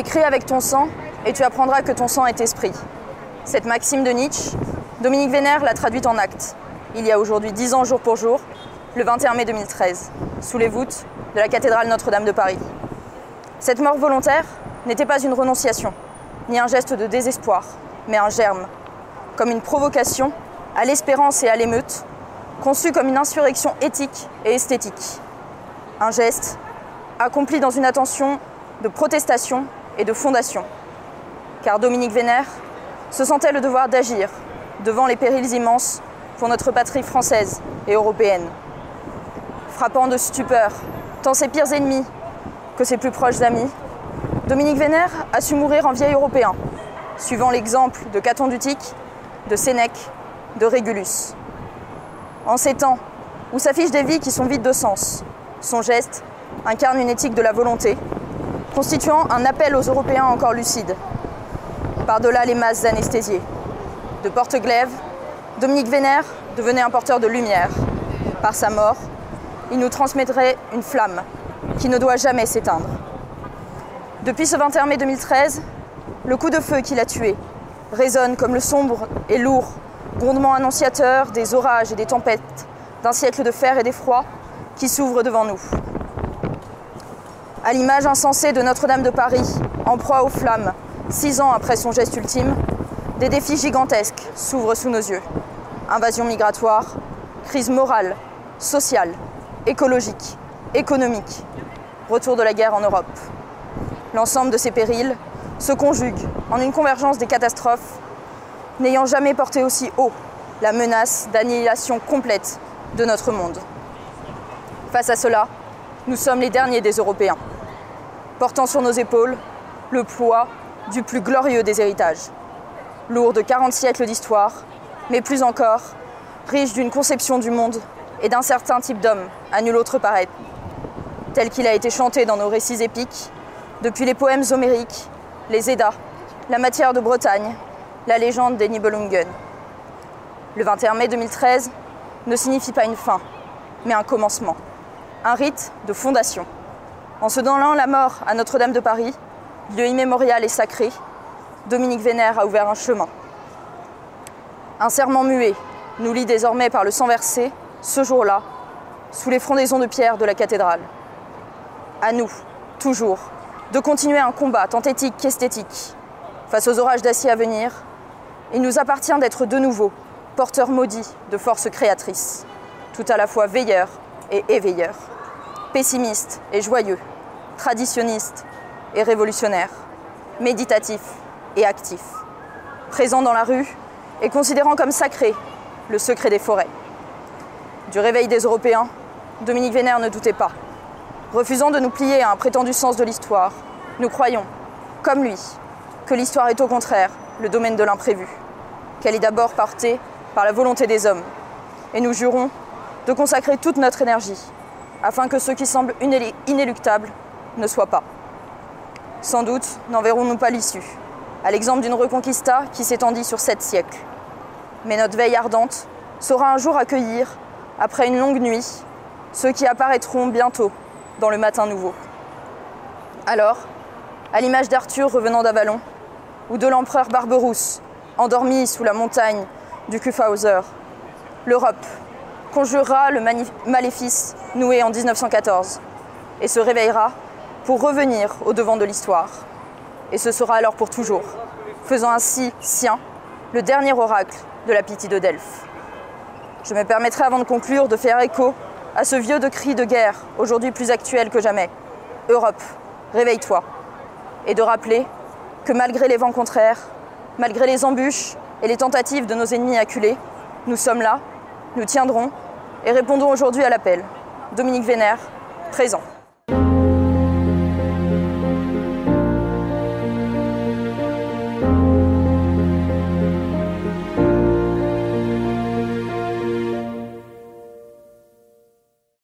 Crée avec ton sang et tu apprendras que ton sang est esprit. Cette maxime de Nietzsche, Dominique Vénère l'a traduite en acte, il y a aujourd'hui dix ans jour pour jour, le 21 mai 2013, sous les voûtes de la cathédrale Notre-Dame de Paris. Cette mort volontaire n'était pas une renonciation, ni un geste de désespoir, mais un germe, comme une provocation à l'espérance et à l'émeute, conçue comme une insurrection éthique et esthétique. Un geste accompli dans une attention de protestation et de fondation. Car Dominique Vénère se sentait le devoir d'agir devant les périls immenses pour notre patrie française et européenne. Frappant de stupeur tant ses pires ennemis que ses plus proches amis, Dominique Vénère a su mourir en vieil européen, suivant l'exemple de Caton d'Utique, de Sénèque, de Régulus. En ces temps où s'affichent des vies qui sont vides de sens, son geste incarne une éthique de la volonté, constituant un appel aux Européens encore lucides, par-delà les masses anesthésiées. De Porte-Glaive, Dominique Vénère devenait un porteur de lumière. Par sa mort, il nous transmettrait une flamme qui ne doit jamais s'éteindre. Depuis ce 21 mai 2013, le coup de feu qui l'a tué résonne comme le sombre et lourd grondement annonciateur des orages et des tempêtes, d'un siècle de fer et d'effroi qui s'ouvre devant nous. À l'image insensée de Notre-Dame de Paris, en proie aux flammes, six ans après son geste ultime, des défis gigantesques s'ouvrent sous nos yeux. Invasion migratoire, crise morale, sociale, écologique, économique, retour de la guerre en Europe. L'ensemble de ces périls se conjugue en une convergence des catastrophes n'ayant jamais porté aussi haut la menace d'annihilation complète de notre monde. Face à cela, nous sommes les derniers des Européens, portant sur nos épaules le poids du plus glorieux des héritages, lourd de 40 siècles d'histoire, mais plus encore, riche d'une conception du monde et d'un certain type d'homme à nul autre pareil, tel qu'il a été chanté dans nos récits épiques, depuis les poèmes homériques, les Eddas, la matière de Bretagne, la légende des Nibelungen. Le 21 mai 2013 ne signifie pas une fin, mais un commencement, un rite de fondation. En se donnant la mort à Notre-Dame de Paris, lieu immémorial et sacré, Dominique Vénère a ouvert un chemin. Un serment muet nous lie désormais par le sang versé, ce jour-là, sous les frondaisons de pierre de la cathédrale. À nous, toujours, de continuer un combat tant éthique qu'esthétique. Face aux orages d'acier à venir, il nous appartient d'être de nouveau porteurs maudits de forces créatrices, tout à la fois veilleurs et éveilleurs, pessimistes et joyeux, traditionnistes et révolutionnaires, méditatifs et actifs, présents dans la rue et considérant comme sacré le secret des forêts. Du réveil des Européens, Dominique Vénère ne doutait pas. Refusant de nous plier à un prétendu sens de l'histoire, nous croyons, comme lui, que l'histoire est au contraire le domaine de l'imprévu, qu'elle est d'abord portée par la volonté des hommes. Et nous jurons de consacrer toute notre énergie afin que ce qui semble inéluctable ne soit pas. Sans doute n'en verrons-nous pas l'issue, à l'exemple d'une reconquista qui s'étendit sur sept siècles. Mais notre veille ardente saura un jour accueillir, après une longue nuit, ceux qui apparaîtront bientôt dans le matin nouveau. Alors, à l'image d'Arthur revenant d'Avalon, ou de l'empereur Barberousse, endormi sous la montagne du Kufhauser, l'Europe conjurera le maléfice noué en 1914 et se réveillera pour revenir au devant de l'histoire. Et ce sera alors pour toujours, faisant ainsi sien le dernier oracle de la pitié de Delphes. Je me permettrai avant de conclure de faire écho à ce vieux de cri de guerre, aujourd'hui plus actuel que jamais. Europe, réveille-toi. Et de rappeler que malgré les vents contraires, malgré les embûches et les tentatives de nos ennemis acculés, nous sommes là, nous tiendrons et répondons aujourd'hui à l'appel. Dominique Vénère, présent.